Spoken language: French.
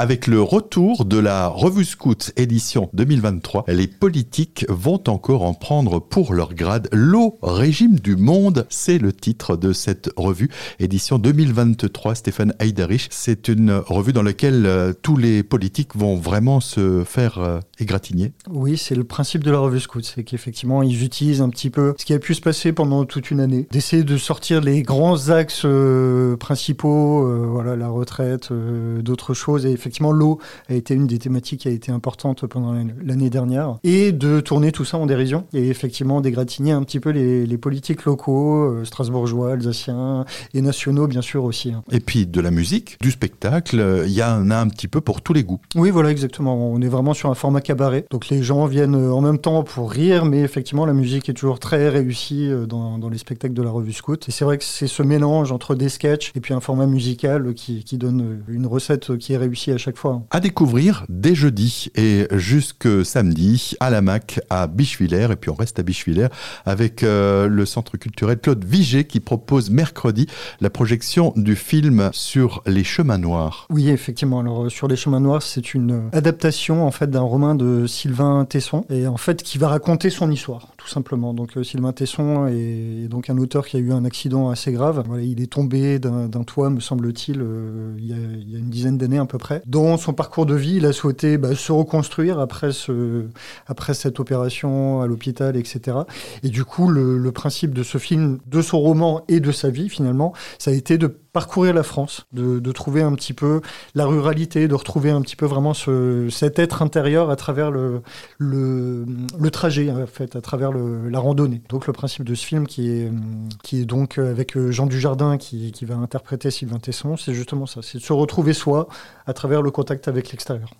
Avec le retour de la Revue Scout édition 2023, les politiques vont encore en prendre pour leur grade. L'eau régime du monde, c'est le titre de cette revue édition 2023. Stéphane Heiderich, c'est une revue dans laquelle euh, tous les politiques vont vraiment se faire euh, égratigner. Oui, c'est le principe de la Revue Scout, c'est qu'effectivement ils utilisent un petit peu ce qui a pu se passer pendant toute une année, d'essayer de sortir les grands axes euh, principaux, voilà la retraite, d'autres choses l'eau a été une des thématiques qui a été importante pendant l'année dernière et de tourner tout ça en dérision et effectivement d'égratigner un petit peu les, les politiques locaux, euh, strasbourgeois, alsaciens et nationaux bien sûr aussi. Hein. Et puis de la musique, du spectacle, il y en a un petit peu pour tous les goûts. Oui voilà exactement, on est vraiment sur un format cabaret, donc les gens viennent euh, en même temps pour rire mais effectivement la musique est toujours très réussie euh, dans, dans les spectacles de la revue Scout et c'est vrai que c'est ce mélange entre des sketchs et puis un format musical qui, qui donne une recette qui est réussie à chaque fois. À découvrir dès jeudi et jusque samedi à la MAC à Bichevillers. Et puis on reste à Bichevillers avec euh, le centre culturel Claude Vigé qui propose mercredi la projection du film sur les chemins noirs. Oui, effectivement. Alors euh, sur les chemins noirs, c'est une adaptation en fait d'un roman de Sylvain Tesson et en fait qui va raconter son histoire tout simplement. Donc euh, Sylvain Tesson est, donc un auteur qui a eu un accident assez grave. Il est tombé d'un toit, me semble-t-il, il, y a une dizaine d'années à peu près. Dans son parcours de vie, il a souhaité bah, se reconstruire après, ce, après cette opération à l'hôpital, etc. Et du coup, le principe de ce film, de son roman et de sa vie, finalement, ça a été de parcourir la France, de, de, trouver un petit peu la ruralité, de retrouver un petit peu vraiment ce, cet être intérieur à travers le, le, trajet, en fait, à travers le, la randonnée. Donc le principe de ce film qui est, qui est donc avec Jean Dujardin qui, qui va interpréter Sylvain Tesson, c'est justement ça, c'est de se retrouver soi à travers le contact avec l'extérieur.